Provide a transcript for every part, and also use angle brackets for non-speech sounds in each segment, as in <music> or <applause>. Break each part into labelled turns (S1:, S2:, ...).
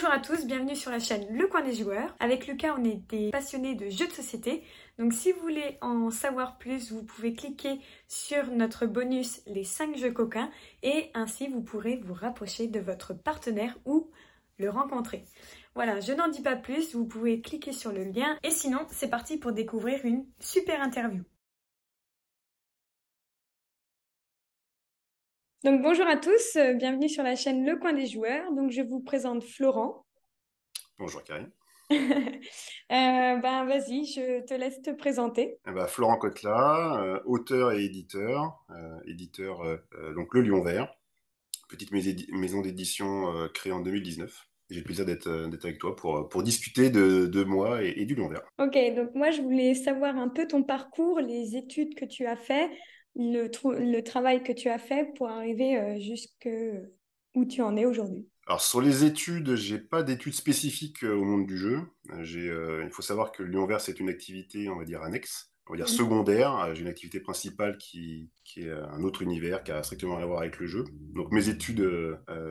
S1: Bonjour à tous, bienvenue sur la chaîne Le Coin des Joueurs. Avec Lucas, on est des passionnés de jeux de société. Donc si vous voulez en savoir plus, vous pouvez cliquer sur notre bonus Les 5 jeux coquins et ainsi vous pourrez vous rapprocher de votre partenaire ou le rencontrer. Voilà, je n'en dis pas plus, vous pouvez cliquer sur le lien et sinon c'est parti pour découvrir une super interview. Donc bonjour à tous, euh, bienvenue sur la chaîne Le Coin des Joueurs. Donc je vous présente Florent.
S2: Bonjour Karine. <laughs>
S1: Euh, ben vas-y, je te laisse te présenter.
S2: Eh ben, Florent Cotelat, euh, auteur et éditeur, éditeur donc Le Lion Vert, petite maison d'édition créée en 2019. J'ai le plaisir d'être avec toi pour, pour discuter de, moi et, et, du Lion Vert.
S1: Ok, donc moi je voulais savoir un peu ton parcours, les études que tu as fait, le, le travail que tu as fait pour arriver euh, jusque où tu en es aujourd'hui?
S2: Alors sur les études, j'ai pas d'études spécifiques euh, au monde du jeu. Euh, il faut savoir que Lyon Vert c'est une activité, on va dire annexe, on va dire mmh. secondaire. J'ai une activité principale qui, qui, est un autre univers qui a strictement rien à voir avec le jeu. Donc mes études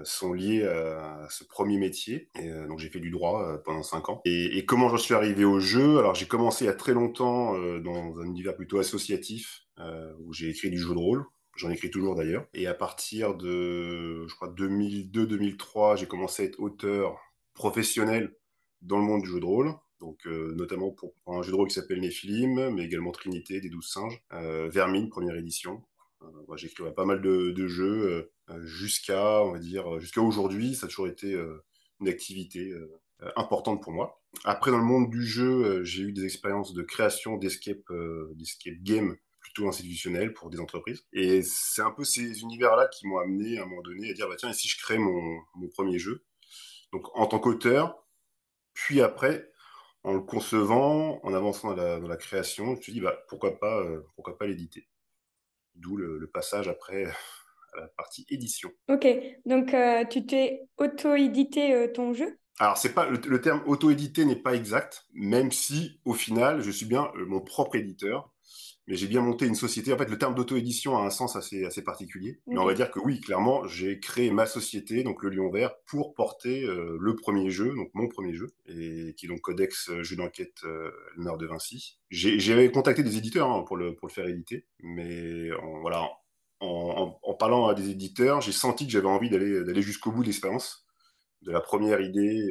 S2: sont liées à ce premier métier. Et, donc j'ai fait du droit pendant cinq ans. Et, et, comment je suis arrivé au jeu? Alors j'ai commencé il y a très longtemps dans un univers plutôt associatif. Euh, où j'ai écrit du jeu de rôle. J'en écris toujours d'ailleurs. Et à partir de, je crois, 2002-2003, j'ai commencé à être auteur professionnel dans le monde du jeu de rôle. Donc, euh, notamment pour, un jeu de rôle qui s'appelle Nephilim, mais également Trinité des Douze Singes. Euh, Vermine, première édition. Euh, j'ai écrit pas mal de, jeux jusqu'à, on va dire, jusqu'à aujourd'hui. Ça a toujours été une activité importante pour moi. Après, dans le monde du jeu, j'ai eu des expériences de création d'escape, d'escape game plutôt institutionnel pour des entreprises. Et c'est un peu ces univers-là qui m'ont amené à un moment donné à dire, bah, tiens, et si je crée mon, mon premier jeu? Donc en tant qu'auteur, puis après, en le concevant, en avançant dans la, dans la création, je me suis dit, bah, pourquoi pas, euh, pourquoi pas l'éditer? D'où le, passage après à la partie édition.
S1: Ok, donc euh, tu t'es auto-édité euh, ton jeu?
S2: Alors, c'est pas le, le terme auto-édité n'est pas exact, même si au final, je suis bien mon propre éditeur mais j'ai bien monté une société. En fait, le terme d'auto-édition a un sens assez, assez particulier. Mais on va dire que oui, clairement, j'ai créé ma société, donc le Lion Vert, pour porter euh, le premier jeu, donc mon premier jeu, et qui est donc Codex euh, jeu d'enquête euh, Nord de Vinci. J'ai contacté des éditeurs hein, pour, le, pour le faire éditer, mais en, voilà, en, en, parlant à des éditeurs, j'ai senti que j'avais envie d'aller jusqu'au bout de l'expérience, de la première idée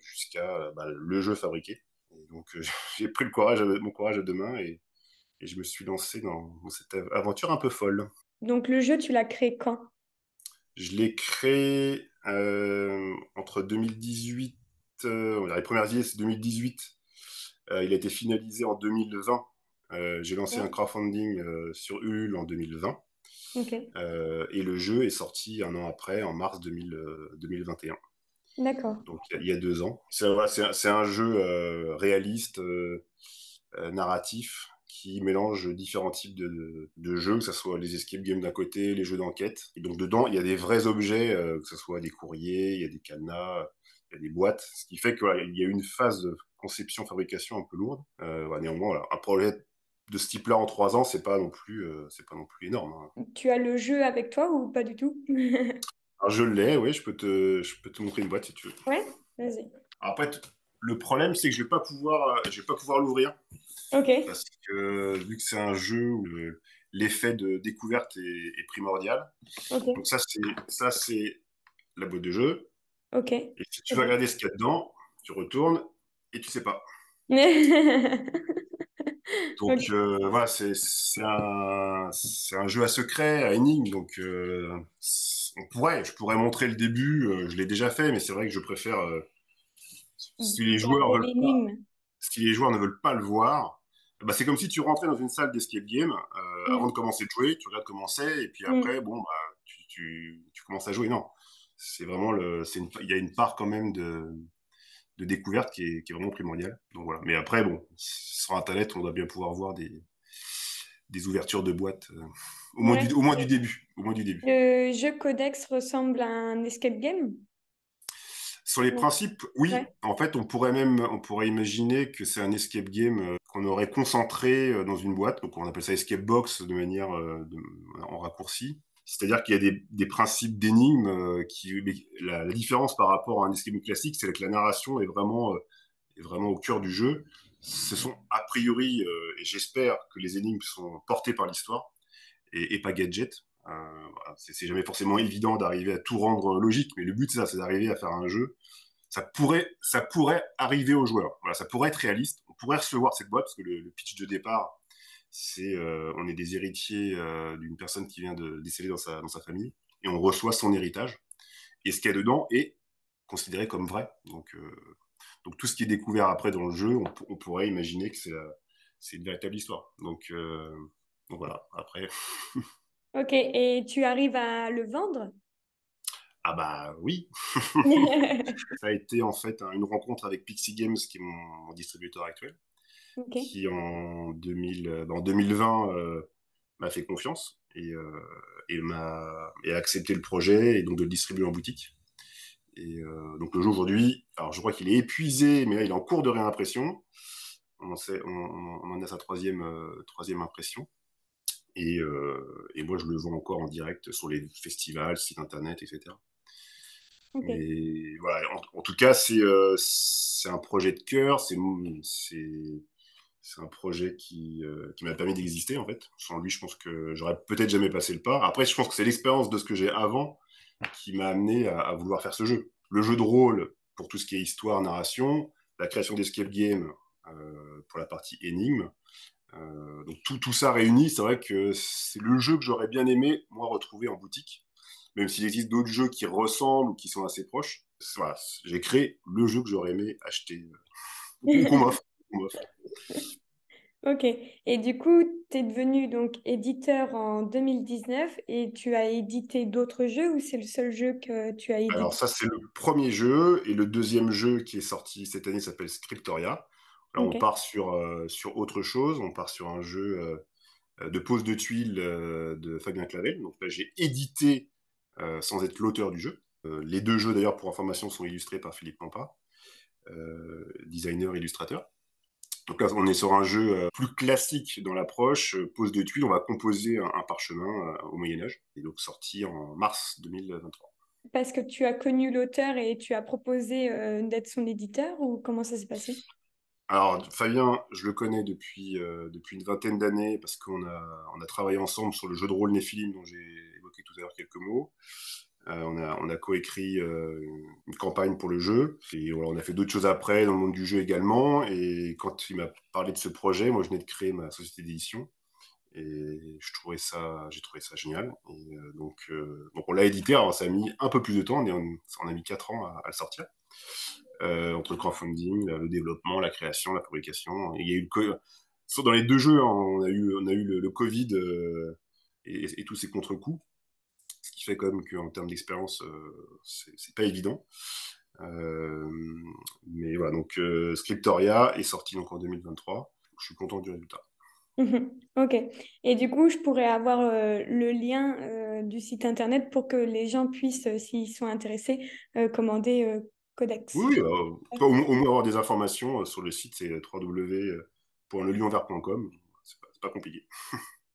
S2: jusqu'à bah, le jeu fabriqué. donc <laughs> j'ai pris le courage, mon courage à deux mains et et je me suis lancé dans, cette aventure un peu folle.
S1: Donc le jeu, tu l'as créé quand?
S2: Je l'ai créé euh, entre 2018, euh, les premières idées c'est 2018, euh, il a été finalisé en 2020. Euh, j'ai lancé un crowdfunding sur Ulule en 2020. et le jeu est sorti un an après, en mars 2021.
S1: D'accord.
S2: Donc il y, a deux ans. C'est un, un, jeu réaliste, narratif, qui mélange différents types de, de, jeux, que ce soit les escape games d'un côté, les jeux d'enquête. Et donc dedans, il y a des vrais objets, euh, que ce soit des courriers, il y a des cadenas, il y a des boîtes, ce qui fait qu'il y a une phase de conception, fabrication un peu lourde. Euh, néanmoins, un projet de ce type-là en trois ans, c'est pas non plus, euh, c'est pas non plus énorme.
S1: Hein. Tu as le jeu avec toi ou pas du tout?
S2: Alors, <laughs> Je l'ai, oui, je peux te, je peux te montrer une boîte si tu veux.
S1: Ouais, vas-y.
S2: Après, le problème, c'est que je vais pas pouvoir, je vais pas pouvoir l'ouvrir. Parce que vu que c'est un jeu où l'effet de découverte est, primordial. Donc ça, c'est ça, c'est la boîte de jeu.
S1: Ok.
S2: Et si tu veux regarder ce qu'il y a dedans, tu retournes et tu sais pas. <laughs> donc euh, voilà, c'est un, un jeu à secret, à énigme. Donc euh, on pourrait, je pourrais montrer le début. Euh, je l'ai déjà fait, mais c'est vrai que je préfère. Si les joueurs veulent si les joueurs ne veulent pas le voir, bah, c'est comme si tu rentrais dans une salle d'escape game euh, avant de commencer de jouer, tu regardes comment c'est, et puis après, bon, bah, tu, tu, tu, commences à jouer. Non, c'est vraiment le, c'est il y a une part quand même de, de découverte qui est, qui est, vraiment primordiale. Donc voilà. Mais après, bon, sur Internet, on doit bien pouvoir voir des, des ouvertures de boîtes euh, au, moins du, au moins du début. Au moins du début.
S1: Le jeu Codex ressemble à un escape game?
S2: Sur les principes, oui. En fait, on pourrait même, on pourrait imaginer que c'est un escape game euh, qu'on aurait concentré euh, dans une boîte. Donc, on appelle ça escape box de manière euh, en raccourci. C'est-à-dire qu'il y a des, principes d'énigmes qui. La, la, différence par rapport à un escape classique, c'est que la narration est vraiment, est vraiment au cœur du jeu. Ce sont a priori, et j'espère que les énigmes sont portées par l'histoire et, et, pas gadget. C'est jamais forcément évident d'arriver à tout rendre logique, mais le but c'est ça, c'est d'arriver à faire un jeu ça pourrait, ça pourrait arriver aux joueurs. Ça pourrait être réaliste. On pourrait recevoir cette boîte parce que le, pitch de départ, c'est euh, on est des héritiers euh, d'une personne qui vient de décéder dans sa, dans sa famille et on reçoit son héritage. Et ce qu'il y a dedans est considéré comme vrai. Donc, euh, donc tout ce qui est découvert après dans le jeu, on, pourrait imaginer que c'est, c'est une véritable histoire. Donc, donc voilà, après. <laughs>
S1: ok, et tu arrives à le vendre?
S2: Ah bah oui. <laughs> <laughs> ça a été en fait une rencontre avec Pixie Games, qui est mon, distributeur actuel, qui en, 2000, en 2020 euh, m'a fait confiance et, euh, et m'a et a accepté le projet et donc de le distribuer en boutique. Et euh, donc le jeu aujourd'hui, alors je crois qu'il est épuisé, mais là il est en cours de réimpression. On en, sait, on, en a sa troisième, troisième impression. Et, et, moi, je le vends encore en direct sur les festivals, sites internet, etc. Et voilà, en, tout cas, euh, c'est un projet de cœur, c'est un projet qui, euh, qui m'a permis d'exister en fait. Sans lui, je pense que j'aurais peut-être jamais passé le pas. Après, je pense que c'est l'expérience de ce que j'ai avant qui m'a amené à, vouloir faire ce jeu. Le jeu de rôle pour tout ce qui est histoire, narration, la création d'escape game euh, pour la partie énigme. Donc tout, tout ça réuni, c'est vrai que c'est le jeu que j'aurais bien aimé moi retrouver en boutique même s'il existe d'autres jeux qui ressemblent ou qui sont assez proches. Voilà, j'ai créé le jeu que j'aurais aimé acheter euh, qu'on m'offre. <laughs>
S1: Ok, et du coup, tu es devenu donc éditeur en 2019 et tu as édité d'autres jeux ou c'est le seul jeu que tu as édité?
S2: Alors ça, c'est le premier jeu et le deuxième jeu qui est sorti cette année s'appelle Scriptoria. Là, on part sur, euh, sur autre chose, on part sur un jeu euh, de pose de tuiles de Fabien Clavel. Donc là, j'ai édité euh, sans être l'auteur du jeu. Euh, les deux jeux, d'ailleurs, pour information, sont illustrés par Philippe Pampa, euh, designer, illustrateur. Donc là, on est sur un jeu plus classique dans l'approche, pose de tuiles, on va composer un, parchemin au Moyen Âge, et donc sorti en mars 2023.
S1: Parce que tu as connu l'auteur et tu as proposé d'être son éditeur, ou comment ça s'est passé?
S2: Alors, Fabien, je le connais depuis, depuis une vingtaine d'années parce qu'on a, on a travaillé ensemble sur le jeu de rôle Néphilim dont j'ai tout à l'heure quelques mots. Euh, on a, on a coécrit euh, une campagne pour le jeu. Et on a fait d'autres choses après dans le monde du jeu également. Et quand il m'a parlé de ce projet, moi je venais de créer ma société d'édition. Et je trouvais ça, j'ai trouvé ça génial. Euh, donc, donc on l'a édité. Ça a mis un peu plus de temps. On, on a mis 4 ans à, le sortir. Entre le crowdfunding, le développement, la création, la fabrication. il y a eu dans les deux jeux, hein, on a eu, le, Covid et, et, tous ces contre-coups ce qui fait quand même qu'en termes d'expérience, euh, c'est pas évident. Euh, mais voilà, donc euh, Scriptoria est sorti donc en 2023. Je suis content du résultat. <laughs>
S1: ok. Et du coup, je pourrais avoir le lien du site internet pour que les gens puissent, s'ils sont intéressés, commander Codex.
S2: Oui, au, moins avoir des informations sur le site, c'est www.lelionvert.com. C'est pas, pas compliqué.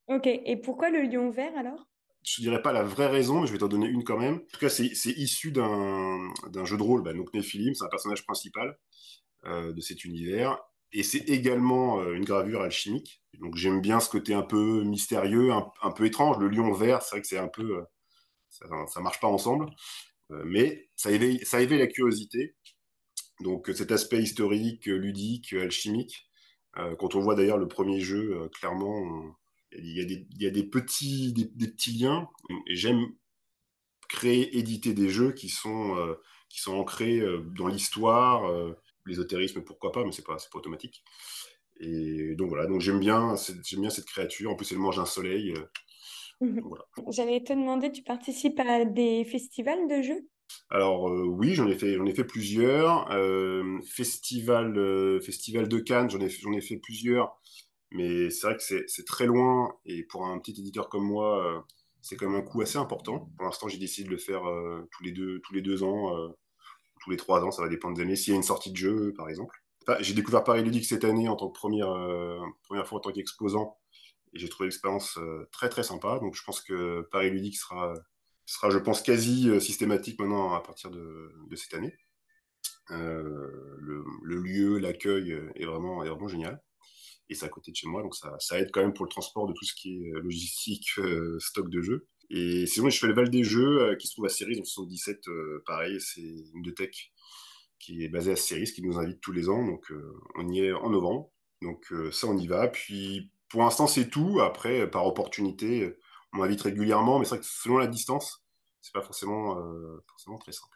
S1: ok. Et pourquoi le lion vert alors?
S2: Je dirais pas la vraie raison, mais je vais t'en donner une quand même. En tout cas, c'est issu d'un jeu de rôle, bah, donc Nephilim, c'est un personnage principal euh, de cet univers. Et c'est également euh, une gravure alchimique. Donc j'aime bien ce côté un peu mystérieux, un, peu étrange. Le lion vert, c'est vrai que c'est un peu. Euh, ça, ça, marche pas ensemble. Mais ça éveille, ça éveille la curiosité. Donc cet aspect historique, ludique, alchimique. quand on voit d'ailleurs le premier jeu, clairement, il y a des, petits, des, petits liens. J'aime créer, éditer des jeux qui sont, euh, qui sont ancrés euh, dans l'histoire, euh, l'ésotérisme, pourquoi pas, mais c'est pas, pas automatique. Et donc voilà, donc j'aime bien, j'aime bien cette créature. En plus, elle mange un soleil. <laughs>
S1: Voilà. J'allais te demander, tu participes à des festivals de jeux?
S2: Alors oui, j'en ai fait, j'en ai fait plusieurs. festival, festival de Cannes, j'en ai, j'en ai fait plusieurs. Mais c'est vrai que c'est très loin et pour un petit éditeur comme moi, euh, c'est quand même un coût assez important. Pour l'instant, j'ai décidé de le faire euh, tous, les deux, tous les deux ans, euh, tous les trois ans, ça va dépendre des années. S'il y a une sortie de jeu, par exemple. j'ai découvert Paris Ludique cette année en tant que première, première fois en tant qu'exposant. Et j'ai trouvé l'expérience très très sympa. Donc je pense que Paris Ludique sera, sera je pense, quasi systématique maintenant à partir de, cette année. Le, lieu, l'accueil est vraiment, est vraiment génial et c'est à côté de chez moi, donc ça, ça, aide quand même pour le transport de tout ce qui est logistique, stock de jeux. Et sinon, je fais le Val des Jeux qui se trouve à Cerise en 77. pareil, c'est une de tech qui est basée à Cerise, qui nous invite tous les ans. Donc, on y est en novembre. Donc, ça, on y va. Puis, pour l'instant, c'est tout. Après, par opportunité, on m'invite régulièrement, mais c'est vrai que selon la distance, c'est pas forcément, forcément très simple.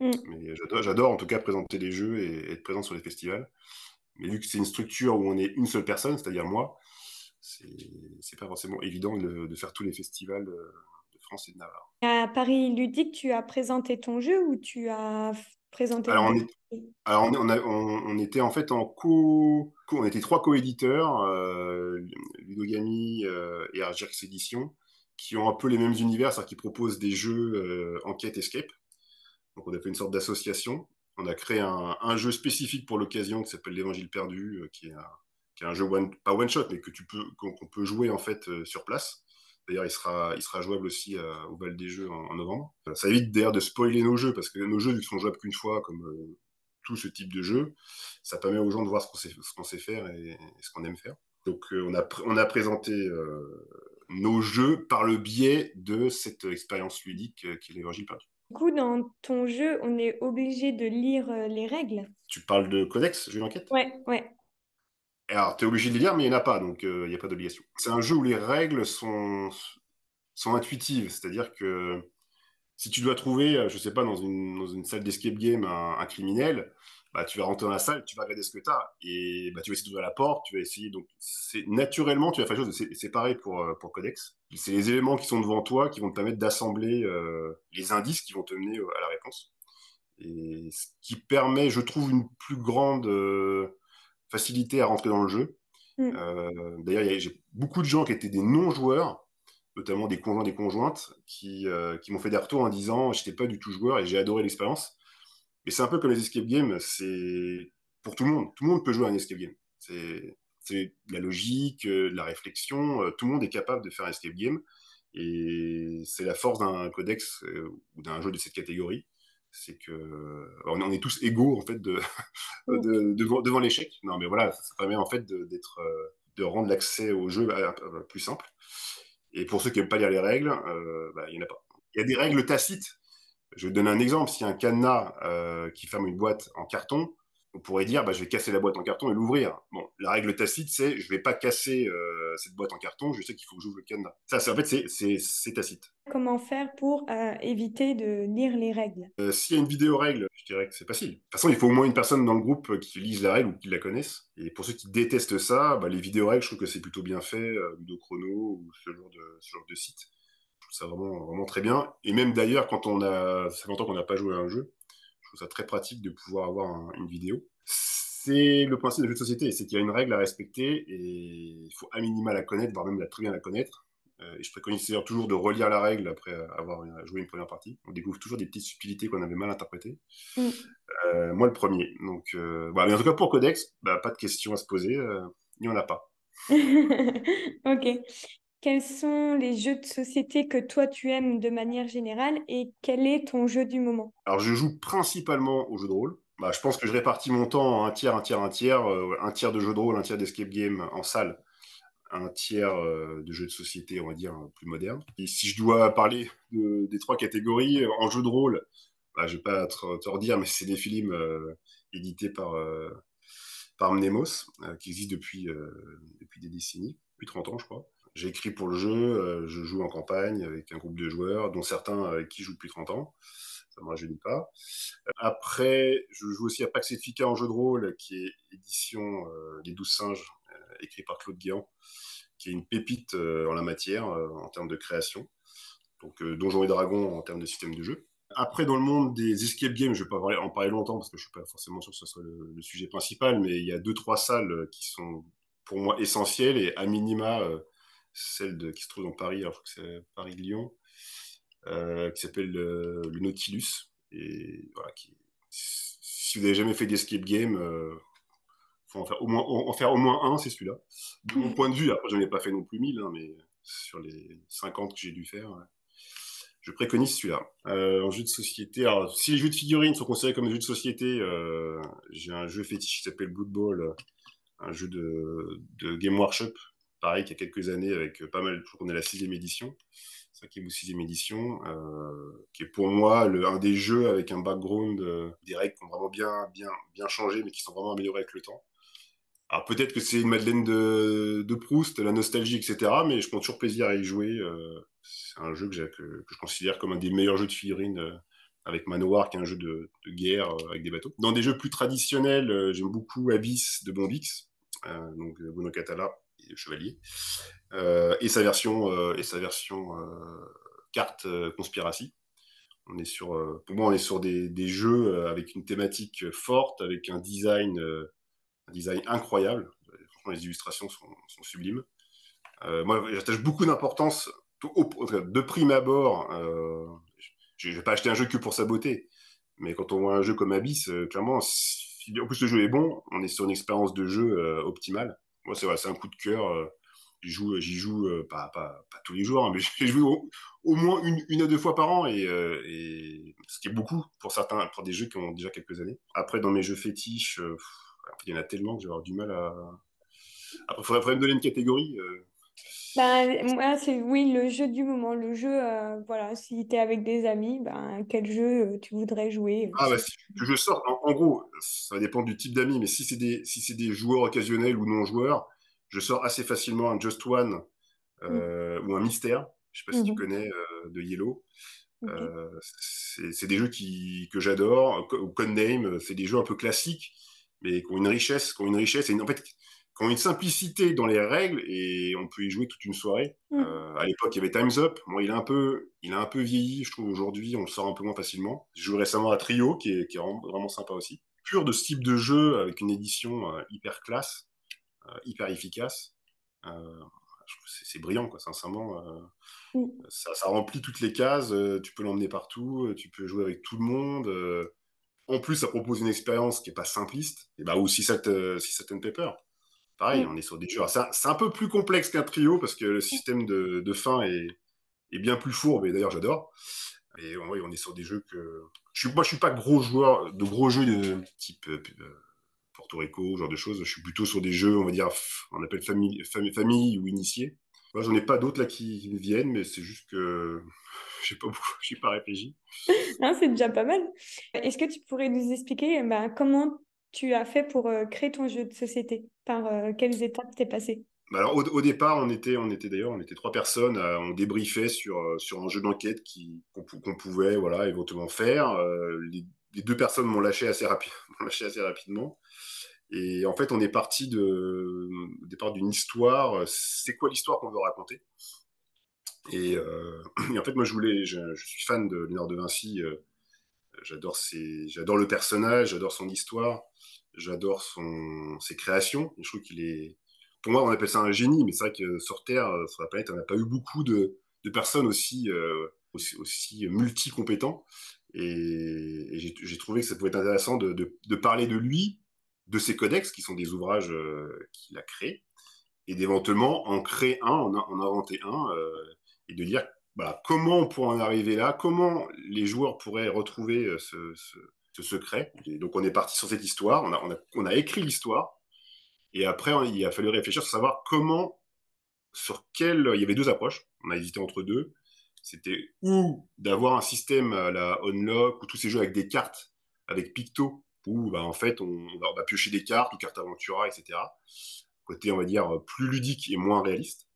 S2: Mm. Mais j'adore, en tout cas, présenter des jeux et, être présent sur les festivals. Mais vu que c'est une structure où on est une seule personne, c'est-à-dire moi, c'est pas forcément évident de, faire tous les festivals de France et de Navarre.
S1: À Paris Ludique, tu as présenté ton jeu ou tu as présenté
S2: Alors, on, on, était en fait en co... on était trois co-éditeurs, euh, Ludogami euh, et Argirx Édition, qui ont un peu les mêmes univers, c'est-à-dire qui proposent des jeux euh, enquête escape. Donc on a fait une sorte d'association. On a créé un, jeu spécifique pour l'occasion qui s'appelle l'Évangile perdu, qui est, un, jeu pas one shot, mais que tu peux qu'on peut jouer en fait sur place. D'ailleurs, il sera, jouable aussi euh, au bal des jeux en, novembre. Euh, ça évite d'ailleurs de spoiler nos jeux, parce que nos jeux, ils sont jouables qu'une fois, comme euh, tout ce type de jeu, ça permet aux gens de voir ce qu'on sait, ce qu'on sait faire et, ce qu'on aime faire. Donc, on, a, on a présenté nos jeux par le biais de cette expérience ludique qui est l'Évangile perdu.
S1: Du coup, dans ton jeu, on est obligé de lire les règles.
S2: Tu parles de codex, jeu d'enquête?
S1: Ouais, ouais.
S2: Alors, tu es obligé de les lire, mais il n'y en a pas, donc euh, il n'y a pas d'obligation. C'est un jeu où les règles sont, sont intuitives, c'est-à-dire que si tu dois trouver, euh, je ne sais pas, dans une, dans une salle d'escape game un, criminel, bah, tu vas rentrer dans la salle, tu vas regarder ce que tu as, et bah, tu vas essayer d'ouvrir la porte, tu vas essayer. Donc, naturellement, tu vas faire chose. C'est pareil pour, euh, pour Codex. C'est les éléments qui sont devant toi qui vont te permettre d'assembler les indices qui vont te mener à la réponse. Et ce qui permet, je trouve, une plus grande facilité à rentrer dans le jeu. Mm. Euh, d'ailleurs, j'ai beaucoup de gens qui étaient des non-joueurs, notamment des conjoints, des conjointes, qui, euh, qui m'ont fait des retours en disant j'étais pas du tout joueur et j'ai adoré l'expérience. Et c'est un peu comme les escape games, c'est pour tout le monde. Tout le monde peut jouer à un escape game. C'est de la logique, euh, de la réflexion. tout le monde est capable de faire un escape game. Et c'est la force d'un codex ou d'un jeu de cette catégorie c'est que on est tous égaux en fait de, <laughs> devant, l'échec. Non, mais voilà, ça permet en fait d'être, euh, de rendre l'accès au jeu euh, plus simple. Et pour ceux qui n'aiment pas lire les règles, euh, bah, il n'y en a pas. Il y a des règles tacites. Je vais donner un exemple. A un cadenas qui ferme une boîte en carton, on pourrait dire bah, je vais casser la boîte en carton et l'ouvrir. Bon, la règle tacite, c'est je ne vais pas casser euh, cette boîte en carton, je sais qu'il faut que j'ouvre le cadenas. Ça, c'est, en fait, c'est, tacite.
S1: Comment faire pour euh, éviter de lire les règles?
S2: Euh, S'il y a une vidéo règle, je dirais que c'est facile. De toute façon, il faut au moins une personne dans le groupe qui lise la règle ou qui la connaisse. Et pour ceux qui détestent ça, bah, les vidéos règles, je trouve que c'est plutôt bien fait, de chrono ou ce genre de, ce genre de site. Je trouve ça vraiment, vraiment très bien. Et même d'ailleurs, quand on a, ça fait longtemps qu'on n'a pas joué à un jeu, je trouve ça très pratique de pouvoir avoir une vidéo. C'est le principe de jeu de société, c'est qu'il y a une règle à respecter et il faut à minima la connaître, voire même la très bien la connaître. Euh, et je préconise d'ailleurs toujours de relire la règle après avoir joué une première partie. On découvre toujours des petites subtilités qu'on avait mal interprétées. Mm. Euh, moi, le premier. Donc, euh, mais en tout cas, pour Codex, bah, pas de questions à se poser. il n'y en a pas. <laughs>
S1: ok. Quels sont les jeux de société que toi tu aimes de manière générale et quel est ton jeu du moment?
S2: Alors je joue principalement aux jeux de rôle. Bah, je pense que je répartis mon temps en un tiers, un tiers, un tiers. Euh, un tiers de jeux de rôle, un tiers d'escape game en salle, un tiers euh, de jeux de société, on va dire, plus moderne. Et si je dois parler des trois catégories, euh, en jeu de rôle, bah, je ne vais pas te, te redire, mais c'est des films édités par, par Mnemos, qui existent depuis, depuis des décennies, depuis 30 ans, je crois. J'ai écrit pour le jeu, euh, je joue en campagne avec un groupe de joueurs, dont certains avec qui je joue depuis 30 ans. Ça ne me rajeunit pas. Après, je joue aussi à Pacifica en jeu de rôle, qui est édition euh, Les Douze Singes, euh, écrit par Claude Guéant, qui est une pépite en la matière en termes de création. Donc, Donjons et Dragons en termes de système de jeu. Après, dans le monde des escape games, je ne vais pas en parler longtemps parce que je ne suis pas forcément sûr que ce soit le, le, sujet principal, mais il y a deux, trois salles qui sont pour moi essentielles et à minima celle de, qui se trouve dans Paris, alors que c'est Paris-Lyon, euh, qui s'appelle le, Nautilus. Et voilà, si vous n'avez jamais fait d'escape game, il euh, faut en faire au moins, en un, c'est celui-là. De mon point de vue, après, je n'en ai pas fait non plus 1000, hein, mais sur les 50 que j'ai dû faire, je préconise celui-là. Euh, en jeu de société, alors si les jeux de figurines sont considérés comme des jeux de société, euh, j'ai un jeu fétiche qui s'appelle Blood Bowl, un jeu de, Game Workshop, pareil, qu'il y a quelques années, avec pas mal, je qu'on est la sixième édition, cinquième ou sixième édition, euh, qui est pour moi le, un des jeux avec un background, des règles qui ont vraiment bien, changé, mais qui sont vraiment améliorées avec le temps. Alors peut-être que c'est une Madeleine de, de, Proust, la nostalgie, etc. Mais je prends toujours plaisir à y jouer c'est un jeu que, je considère comme un des meilleurs jeux de figurines euh, avec Manoir, qui est un jeu de, guerre euh, avec des bateaux. Dans des jeux plus traditionnels, euh, j'aime beaucoup Abyss de Bombix, donc Bruno Catala Chevalier, et sa version, et sa version carte conspiracy. On est sur, pour moi, on est sur des, jeux avec une thématique forte, avec un design, design incroyable. Franchement, les illustrations sont, sont sublimes. moi, j'attache beaucoup d'importance de prime abord, euh, je vais pas acheter un jeu que pour sa beauté. Mais quand on voit un jeu comme Abyss, euh, clairement, si, en plus le jeu est bon, on est sur une expérience de jeu euh, optimale. Moi, c'est un coup de cœur. j'y joue, j'y joue pas, pas, tous les jours, hein, mais <laughs> j'y joue au, moins une, une à deux fois par an, et, ce qui est beaucoup pour certains, pour des jeux qui ont déjà quelques années. Après, dans mes jeux fétiches, il y en a tellement que je vais avoir du mal à. Après, il faudrait, me donner une catégorie.
S1: Ben, moi, c'est oui, le jeu du moment. Le jeu, euh, voilà, si tu es avec des amis, ben, quel jeu euh, tu voudrais jouer?
S2: Ah, bah, si je sors, en, gros, ça dépend du type d'amis, mais si c'est des, si c'est des joueurs occasionnels ou non-joueurs, je sors assez facilement un Just One euh, ou un Mystère. Je sais pas si tu mhm. connais de Yellow. c'est des jeux qui, que j'adore. Ou Codename, c'est des jeux un peu classiques, mais qui ont une richesse, qui ont une richesse. Et en fait, qui ont une simplicité dans les règles et on peut y jouer toute une soirée. Mm. Euh, à l'époque, il y avait Time's Up. Moi, il a un peu, il a un peu vieilli, je trouve. Aujourd'hui, on le sort un peu moins facilement. J'ai joué récemment à Trio, qui est, qui est vraiment, sympa aussi. Pur de ce type de jeu avec une édition euh, hyper classe, euh, hyper efficace. c'est brillant, quoi, sincèrement. Mm. Ça, ça, remplit toutes les cases. tu peux l'emmener partout. tu peux jouer avec tout le monde. en plus, ça propose une expérience qui est pas simpliste. Et bah, aussi, si ça te, si ça te paper pareil, mm. on est sur des jeux. C'est un, peu plus complexe qu'un trio parce que le système de, fin est, bien plus fourbe, et d'ailleurs j'adore. Et on est sur des jeux que. Je suis, moi, je suis pas gros joueur de gros jeux de type euh, Porto Rico, ce genre de choses. Je suis plutôt sur des jeux, on va dire, on appelle famille, famille, famille ou initié. Moi, j'en ai pas d'autres là qui, me viennent, mais c'est juste que <laughs> je sais pas beaucoup, je suis pas réfléchi. <laughs>
S1: c'est déjà pas mal. Est-ce que tu pourrais nous expliquer bah, comment tu as fait pour euh, créer ton jeu de société? Par euh, quelles étapes t'es passé?
S2: Bah alors, au, départ, on était, on était d'ailleurs, on était trois personnes, euh, on débriefait sur, sur un jeu d'enquête qu'on pouvait voilà, éventuellement faire. Les, deux personnes m'ont lâché, assez <laughs> lâché assez rapidement. Et en fait, on est parti de, au départ d'une histoire. C'est quoi l'histoire qu'on veut raconter? <clears throat> Et, en fait, moi, je voulais, je, je suis fan de Léonard de Vinci J'adore j'adore le personnage, j'adore son histoire, j'adore son, ses créations. je trouve qu'il est, pour moi, on appelle ça un génie, mais c'est vrai que sur Terre, euh, sur la planète, on n'a pas eu beaucoup de, de personnes aussi, euh, aussi, multi-compétents. Et, j'ai trouvé que ça pouvait être intéressant de, de, parler de lui, de ses codex, qui sont des ouvrages euh, qu'il a créés, et d'éventuellement en créer un, en, en inventer un, et de dire comment on pourrait en arriver là, comment les joueurs pourraient retrouver euh, ce, secret? donc on est parti sur cette histoire, on a, écrit l'histoire, et après il a fallu réfléchir sur savoir comment, sur quel... Il y avait deux approches, on a hésité entre deux. C'était ou d'avoir un système à la Unlock, ou tous ces jeux avec des cartes, avec Picto, où bah, en fait on, va, piocher des cartes, ou cartes Aventura, etc. Côté, on va dire, plus ludique et moins réaliste.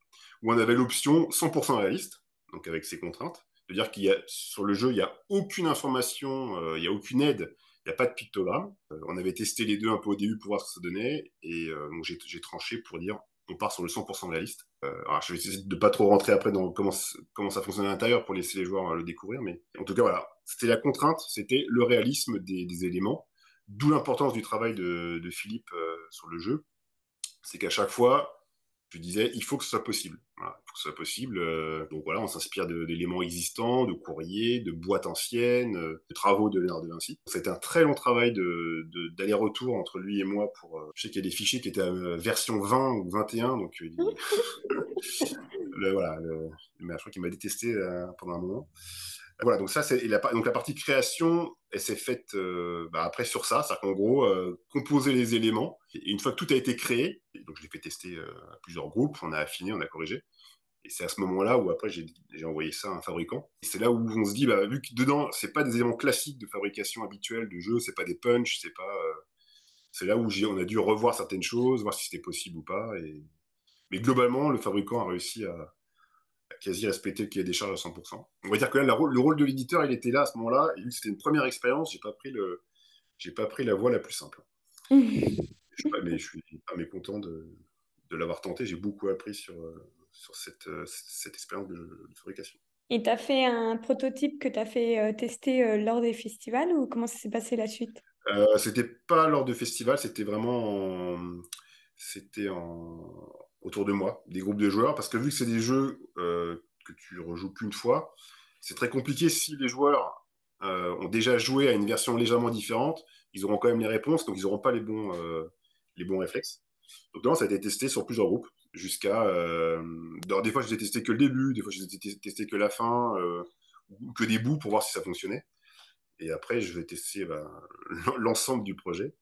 S2: Où on avait l'option 100% réaliste, donc avec ces contraintes. C'est-à-dire qu'il y a sur le jeu, il n'y a aucune information, euh, il n'y a aucune aide, il n'y a pas de pictogramme. Euh, on avait testé les deux un peu au début pour voir ce que ça donnait, et euh, donc j'ai tranché pour dire on part sur le 100% de la je vais essayer de pas trop rentrer après dans comment, ça fonctionne à l'intérieur pour laisser les joueurs le découvrir, mais en tout cas voilà, c'était la contrainte, c'était le réalisme des, éléments, d'où l'importance du travail de Philippe sur le jeu. C'est qu'à chaque fois, je disais, il faut que ce soit possible. il faut que ce soit possible. Euh, donc voilà, on s'inspire d'éléments existants, de courriers, de boîtes anciennes, euh, de travaux de Léonard de Vinci. C'était un très long travail d'aller-retour entre lui et moi. Pour, euh, je sais qu'il y a des fichiers qui étaient à version 20 ou 21, donc <laughs> le, voilà, le, mais je crois qu'il m'a détesté pendant un moment. Voilà, donc ça, c'est la, donc la partie création, elle s'est faite euh, bah, après sur ça, c'est-à-dire qu'en gros, euh, composer les éléments. Et une fois que tout a été créé, donc je l'ai fait tester euh, à plusieurs groupes, on a affiné, on a corrigé. Et c'est à ce moment-là où après j'ai envoyé ça à un fabricant. Et c'est là où on se dit, bah, vu que dedans, c'est pas des éléments classiques de fabrication habituelle de jeu, c'est pas des punch, c'est pas. c'est là où on a dû revoir certaines choses, voir si c'était possible ou pas. Mais globalement, le fabricant a réussi à, quasi respecté le cahier des charges à 100%. On va dire que là, le rôle de l'éditeur, il était là à ce moment-là. Et vu que c'était une première expérience, j'ai pas pris le, j'ai pas pris la voie la plus simple. <laughs> je mais je suis pas mécontent de, de l'avoir tenté. J'ai beaucoup appris sur, sur cette, cette expérience de, fabrication.
S1: Et tu as fait un prototype que tu as fait euh, tester euh, lors des festivals ou comment ça s'est passé la suite?
S2: Euh, C'était pas lors de festivals, c'était vraiment c'était en, autour de moi, des groupes de joueurs, parce que vu que c'est des jeux euh, que tu rejoues qu'une fois, c'est très compliqué si les joueurs euh, ont déjà joué à une version légèrement différente, ils auront quand même les réponses, donc ils n'auront pas les bons, euh, les bons réflexes. Donc là, ça a été testé sur plusieurs groupes, jusqu'à... des fois, je n'ai testé que le début, des fois, je n'ai testé que la fin, ou que des bouts pour voir si ça fonctionnait. Et après, je vais tester ben, <laughs> l'ensemble du projet.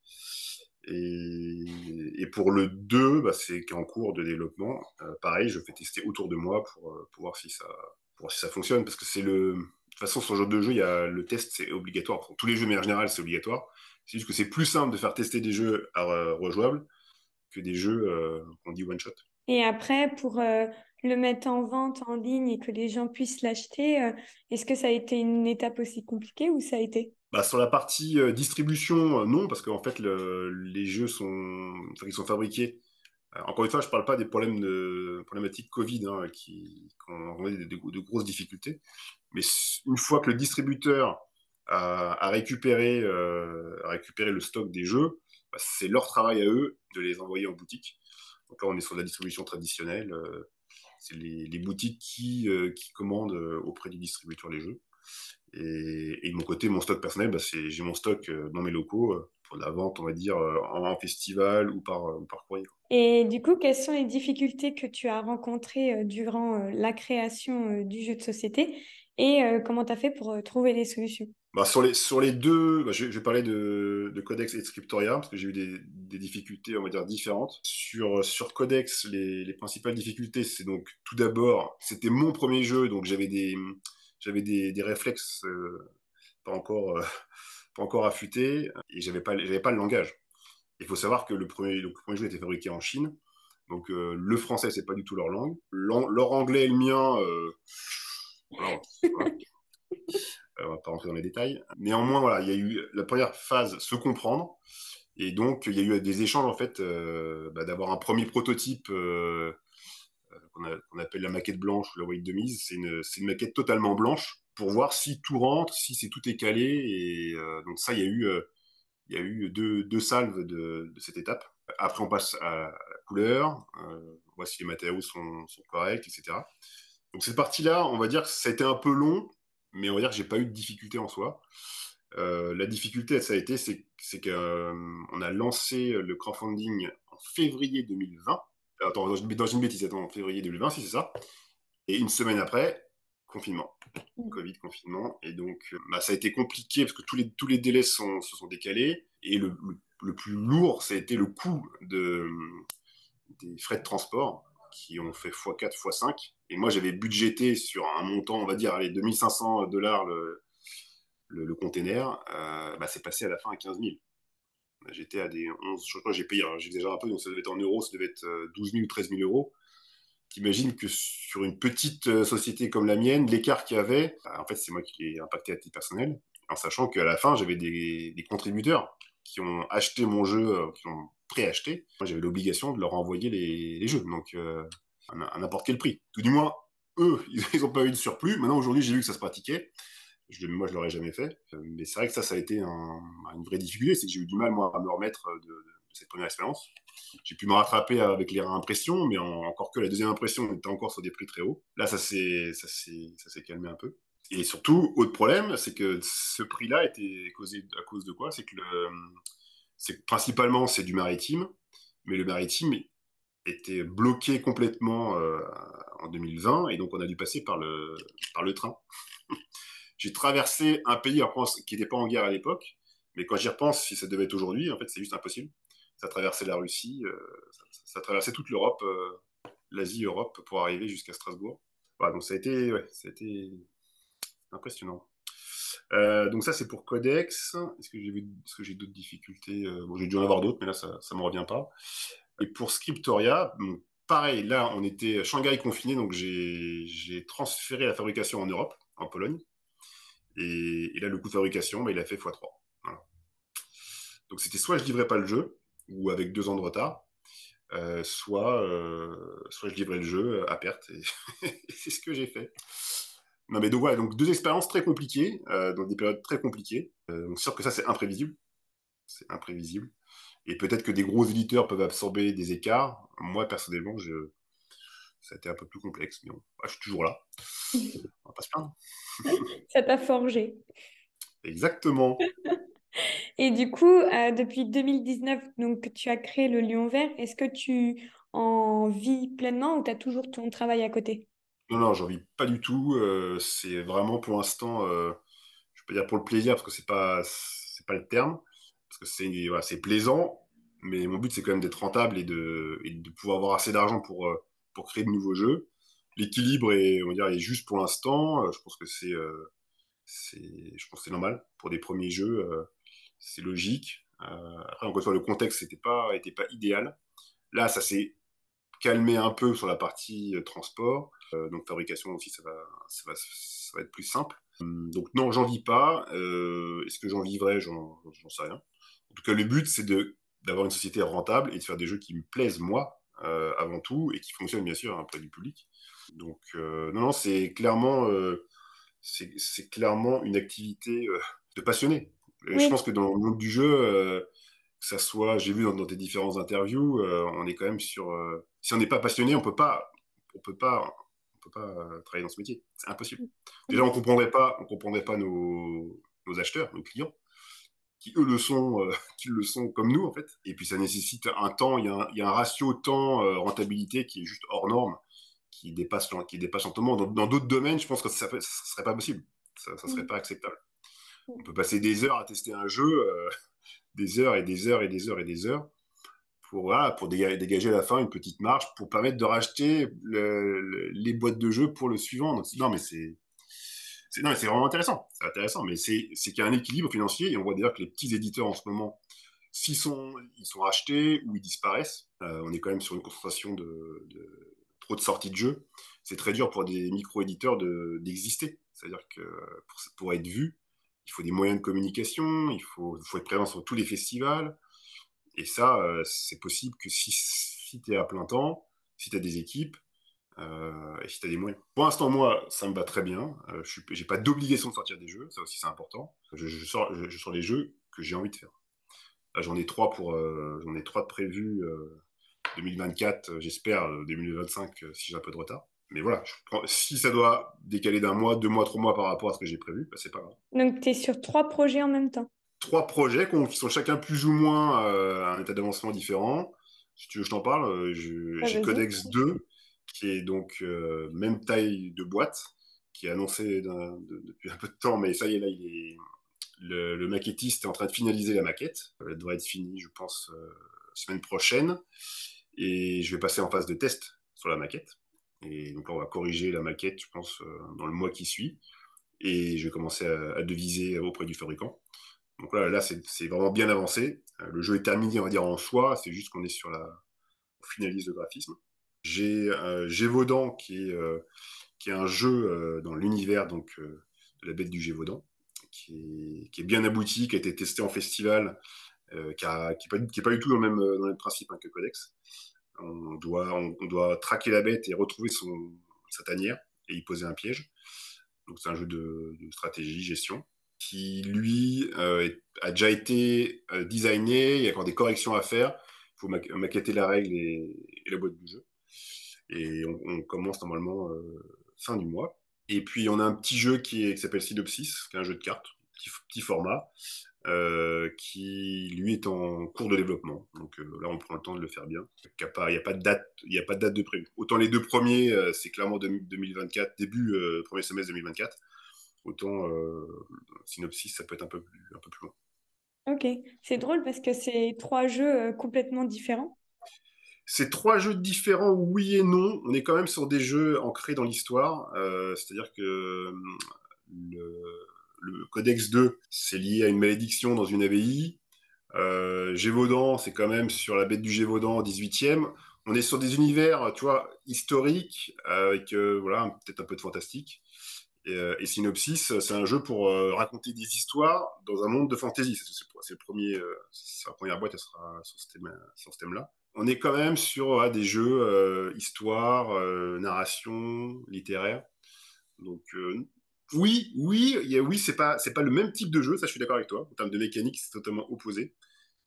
S2: Et, pour le 2, bah, c'est en cours de développement. Euh, pareil, je fais tester autour de moi pour, euh, pour, voir si ça, fonctionne. Parce que c'est le. De toute façon, sur le jeu de jeu, il y a, le test, c'est obligatoire. Pour tous les jeux, mais en général, c'est obligatoire. C'est juste que c'est plus simple de faire tester des jeux rejouables que des jeux euh, qu'on dit one-shot.
S1: Et après, pour le mettre en vente en ligne et que les gens puissent l'acheter, est-ce que ça a été une étape aussi compliquée ou ça a été?
S2: Bah, sur la partie euh, distribution, euh, non, parce qu'en fait, les jeux sont, ils sont fabriqués. Euh, encore une fois, je ne parle pas des problèmes de problématiques Covid hein, qui, ont de, de, grosses difficultés. Mais une fois que le distributeur a, récupéré, a récupéré le stock des jeux, bah, c'est leur travail à eux de les envoyer en boutique. Donc là, on est sur la distribution traditionnelle. C'est les, boutiques qui, qui commandent auprès du distributeur les jeux. Et, de mon côté, mon stock personnel, bah, c'est j'ai mon stock euh, dans mes locaux euh, pour la vente, on va dire, euh, en, festival ou par, par courrier.
S1: Et du coup, quelles sont les difficultés que tu as rencontrées durant la création du jeu de société? Et comment tu as fait pour trouver les solutions?
S2: Bah, sur, les, deux, bah, je, vais parler de, de, Codex et de Scriptoria parce que j'ai eu des, difficultés, on va dire, différentes. Sur, Codex, les, les principales difficultés, c'est donc tout d'abord, c'était mon premier jeu, donc j'avais des réflexes euh, pas encore euh, affûtés et j'avais pas pas le langage. Il faut savoir que le premier le premier jeu était fabriqué en Chine, donc euh, le français c'est pas du tout leur langue. leur anglais et le mien, voilà, <laughs> on va pas rentrer dans les détails. Néanmoins voilà, il y a eu la première phase se comprendre. Et donc, il y a eu des échanges, en fait, bah, d'avoir un premier prototype qu'on appelle la maquette blanche ou la white de mise. C'est une, maquette totalement blanche pour voir si tout rentre, si c'est tout est calé. Et euh, donc ça, il y a eu, euh, il y a eu deux, salves de, cette étape. Après, on passe à la couleur, euh, on voit si les matériaux sont, sont corrects, etc. Donc cette partie-là, on va dire que ça a été un peu long, mais on va dire que j'ai pas eu de difficulté en soi. la difficulté, ça a été, c'est qu'on a lancé le crowdfunding en février 2020 Attends, dans une bêtise, attends, en février 2020, si c'est ça. Et une semaine après, confinement. Mm. Covid, confinement. Et donc, euh, bah, ça a été compliqué parce que tous les, tous les délais sont, se sont décalés. Et le, le, plus lourd, ça a été le coût de, des frais de transport qui ont fait x4, x5. Et moi, j'avais budgété sur un montant, on va dire, allez, 2500 dollars le, le, container. Euh, bah, c'est passé à la fin à 15 000. J'étais à des 11, je crois que j'ai payé, j'exagère un peu, donc ça devait être en euros, ça devait être 12 euh, 000 ou 13 000 euros. T'imagines que sur une petite euh, société comme la mienne, l'écart qu'il y avait, bah, en fait, c'est moi qui l'ai impacté à titre personnel, en sachant qu'à la fin, j'avais des, contributeurs qui ont acheté mon jeu, qui ont préacheté. Moi, j'avais l'obligation de leur envoyer les, jeux, donc à, n'importe quel prix. Tout du moins, eux, <laughs> ils n'ont pas eu de surplus. Maintenant, aujourd'hui, j'ai vu que ça se pratiquait. Moi, je l'aurais jamais fait. Mais c'est vrai que ça, ça a été une vraie difficulté. C'est que j'ai eu du mal, moi, à me remettre de, cette première expérience. J'ai pu me rattraper avec les réimpressions, mais encore que la deuxième impression, on était encore sur des prix très hauts. Là, ça s'est calmé un peu. Et surtout, autre problème, c'est que ce prix-là était causé à cause de quoi? C'est que le, principalement c'est du maritime, mais le maritime était bloqué complètement euh, en 2020 et donc on a dû passer par le, par le train. <laughs> J'ai traversé un pays en France qui n'était pas en guerre à l'époque, mais quand j'y repense, si ça devait être aujourd'hui, en fait c'est juste impossible. Ça traversait la Russie, euh, ça, traversait toute l'Europe, euh, l'Asie-Europe pour arriver jusqu'à Strasbourg. Voilà, donc ça a été, ouais, ça a été impressionnant. Donc ça, c'est pour Codex. Est-ce que j'ai j'ai d'autres difficultés? Bon, j'ai dû en avoir d'autres, mais là, ça ne me revient pas. Et pour Scriptoria, pareil, là, on était Shanghai confiné, donc j'ai transféré la fabrication en Europe, en Pologne. Et, là, le coût de fabrication, bah, il a fait x3. Donc c'était soit je livrais pas le jeu, ou avec deux ans de retard, euh, soit, soit je livrais le jeu à perte. et <laughs> c'est ce que j'ai fait. Non, mais donc voilà, donc deux expériences très compliquées, euh, dans des périodes très compliquées. Euh, donc sûr que ça, c'est imprévisible. C'est imprévisible. Et peut-être que des gros éditeurs peuvent absorber des écarts. Moi, personnellement, je... ça a été un peu plus complexe. Mais je suis toujours là. <laughs> On va pas se plaindre.
S1: ça t'a forgé.
S2: Exactement. <laughs>
S1: Et du coup, euh, depuis 2019, donc, tu as créé le Lion Vert. Est-ce que tu en vis pleinement ou tu as toujours ton travail à côté?
S2: Non, non, j'en vis pas du tout. Euh, c'est vraiment pour l'instant, euh, je peux dire pour le plaisir, parce que c'est pas, c'est pas le terme, parce que c'est, voilà, plaisant, mais mon but c'est quand même d'être rentable et de, pouvoir avoir assez d'argent pour, euh, pour créer de nouveaux jeux. L'équilibre est, est juste pour l'instant. je pense que c'est, c'est, je normal pour des premiers jeux. c'est logique. après, encore une fois, le contexte n'était pas, était pas idéal. Là, ça s'est calmé un peu sur la partie transport. Euh, donc fabrication aussi, ça va, ça va, ça va, être plus simple. Hum, donc non, j'en vis pas. Euh, est-ce que j'en vivrai? J'en sais rien. En tout cas, le but, c'est d'avoir une société rentable et de faire des jeux qui me plaisent moi euh, avant tout et qui fonctionnent bien sûr auprès du public. Donc non, non, c'est clairement, c'est clairement une activité de passionné. Je pense que dans le monde du jeu, que ça soit, j'ai vu dans, dans, tes différentes interviews, on est quand même sur. si on n'est pas passionné, on peut pas, on peut pas, pas euh, travailler dans ce métier. C'est impossible. Déjà, on comprendrait pas, on comprendrait pas nos, acheteurs, nos clients, qui eux le sont, euh, <laughs> qui le sont comme nous en fait. Et puis ça nécessite un temps, il y a un, ratio temps euh, rentabilité qui est juste hors norme, qui dépasse, qui dépasse lentement. Dans d'autres domaines, je pense que ça, ne serait pas possible. Ça, ne serait mm. pas acceptable. Mm. On peut passer des heures à tester un jeu, <laughs> des heures et des heures et des heures et des heures pour, pour dégager, à la fin une petite marge pour permettre de racheter les boîtes de jeux pour le suivant. non, mais c'est. C'est vraiment intéressant, c'est intéressant, mais c'est qu'il y a un équilibre financier et on voit d'ailleurs que les petits éditeurs en ce moment, s'ils sont, ils sont rachetés ou ils disparaissent, euh, on est quand même sur une concentration de, trop de sorties de jeux. C'est très dur pour des micro-éditeurs d'exister. C'est-à-dire que pour, pour, être vu, il faut des moyens de communication, il faut, faut être présent sur tous les festivals, et ça, euh, c'est possible que si, si tu es à plein temps, si tu as des équipes, et si tu as des moyens. Pour l'instant, moi, ça me va très bien. Euh, je n'ai pas d'obligation de sortir des jeux, ça aussi c'est important. Je, sors, je, les jeux que j'ai envie de faire. J'en ai trois pour, j'en ai trois de prévus 2024, j'espère 2025 si j'ai un peu de retard. Mais voilà, si ça doit décaler d'un mois, deux mois, trois mois par rapport à ce que j'ai prévu, bah, c'est pas grave.
S1: Donc tu es sur trois projets en même temps?
S2: Trois projets qui sont chacun plus ou moins euh, à un état d'avancement différent. Si tu veux, je t'en parle. Euh, ah, j'ai Codex 2, qui est donc euh, même taille de boîte, qui est annoncé depuis un peu de temps, mais ça y est, là, il est, le, maquettiste est en train de finaliser la maquette. Elle devrait être finie, je pense, semaine prochaine. Et je vais passer en phase de test sur la maquette. Et donc là, on va corriger la maquette, je pense, dans le mois qui suit. Et je vais commencer à deviser auprès du fabricant. Donc là, là c'est vraiment bien avancé. Euh, le jeu est terminé, on va dire, en soi. C'est juste qu'on est sur la. On finalise le graphisme. J'ai euh, Gévaudan, qui est, euh, qui est un jeu dans l'univers donc de la bête du Gévaudan, qui est, bien abouti, qui a été testé en festival, qui n'est pas, du tout dans le même, principe hein, que Codex. On doit, traquer la bête et retrouver sa tanière et y poser un piège. C'est un jeu de, stratégie, gestion, qui lui a déjà été designé, il y a encore des corrections à faire, il faut maqueter la règle et, la boîte du jeu. Et on, commence normalement fin du mois. Et puis on a un petit jeu qui s'appelle Synopsis, qui est un jeu de cartes, petit format, euh, qui lui est en cours de développement. Donc euh, là, on prend le temps de le faire bien. Il n'y a, pas de date, de date prévu. Autant les deux premiers, euh, c'est clairement 2024, début premier semestre 2024. Autant Synopsis, ça peut être un peu plus loin.
S1: Ok, c'est drôle parce que c'est trois jeux complètement différents.
S2: C'est trois jeux différents, oui et non. On est quand même sur des jeux ancrés dans l'histoire. C'est-à-dire que le, le Codex 2, c'est lié à une malédiction dans une abbaye. Euh, Gévaudan, c'est quand même sur la bête du Gévaudan 18e. On est sur des univers, tu vois, historiques, avec euh, voilà, peut-être un peu de fantastique. Et, euh, Synopsis, c'est un jeu pour euh, raconter des histoires dans un monde de fantasy. C'est la première boîte, elle sera sur ce thème-là. On est quand même sur des jeux histoire, narration, littéraire. Donc oui, oui, y a, oui, c'est pas, c'est pas le même type de jeu, ça je suis d'accord avec toi. En termes de mécanique, c'est totalement opposé.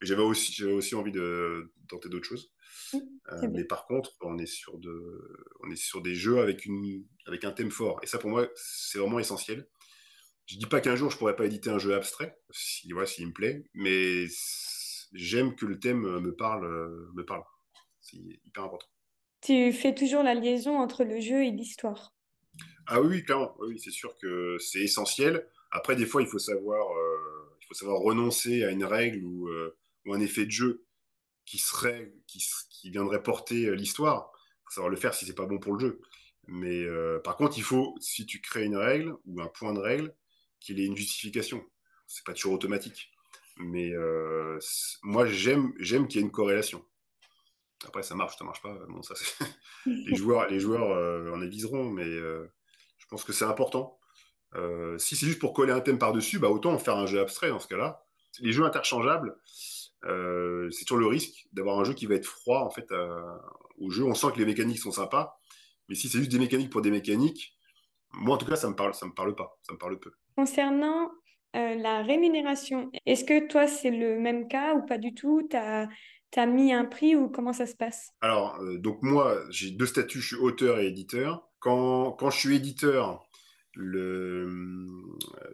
S2: J'avais aussi, j'avais aussi envie de, tenter d'autres choses. Euh, mais par contre, on est sur de, on est sur des jeux avec une, avec un thème fort. Et ça, pour moi, c'est vraiment essentiel. Je dis pas qu'un jour je pourrais pas éditer un jeu abstrait, si voilà, s'il me plaît, mais j'aime que le thème me parle, me parle. C'est hyper important.
S1: Tu fais toujours la liaison entre le jeu et l'histoire.
S2: Ah oui, clairement. Oui, c'est sûr que c'est essentiel. Après, des fois, il faut savoir, euh, il faut savoir renoncer à une règle ou, euh, ou, un effet de jeu qui serait, qui, qui viendrait porter euh, l'histoire. Il faut savoir le faire si c'est pas bon pour le jeu. Mais par contre, il faut, si tu crées une règle ou un point de règle, qu'il ait une justification. C'est pas toujours automatique. Mais moi, j'aime, j'aime qu'il y ait une corrélation. Après, ça marche, ça marche pas. Bon, ça, <laughs> les joueurs, les joueurs en aviseront, mais je pense que c'est important. Euh, si c'est juste pour coller un thème par-dessus, bah autant en faire un jeu abstrait dans ce cas-là. Les jeux interchangeables, euh, c'est toujours le risque d'avoir un jeu qui va être froid en fait au jeu. On sent que les mécaniques sont sympas, mais si c'est juste des mécaniques pour des mécaniques, moi en tout cas ça me parle, ça me parle pas, ça me parle peu.
S1: Concernant euh, la rémunération, est-ce que toi c'est le même cas ou pas du tout? Tu as, mis un prix ou comment ça se passe?
S2: Alors donc moi j'ai deux statuts, je suis auteur et éditeur. Quand, quand je suis éditeur, le,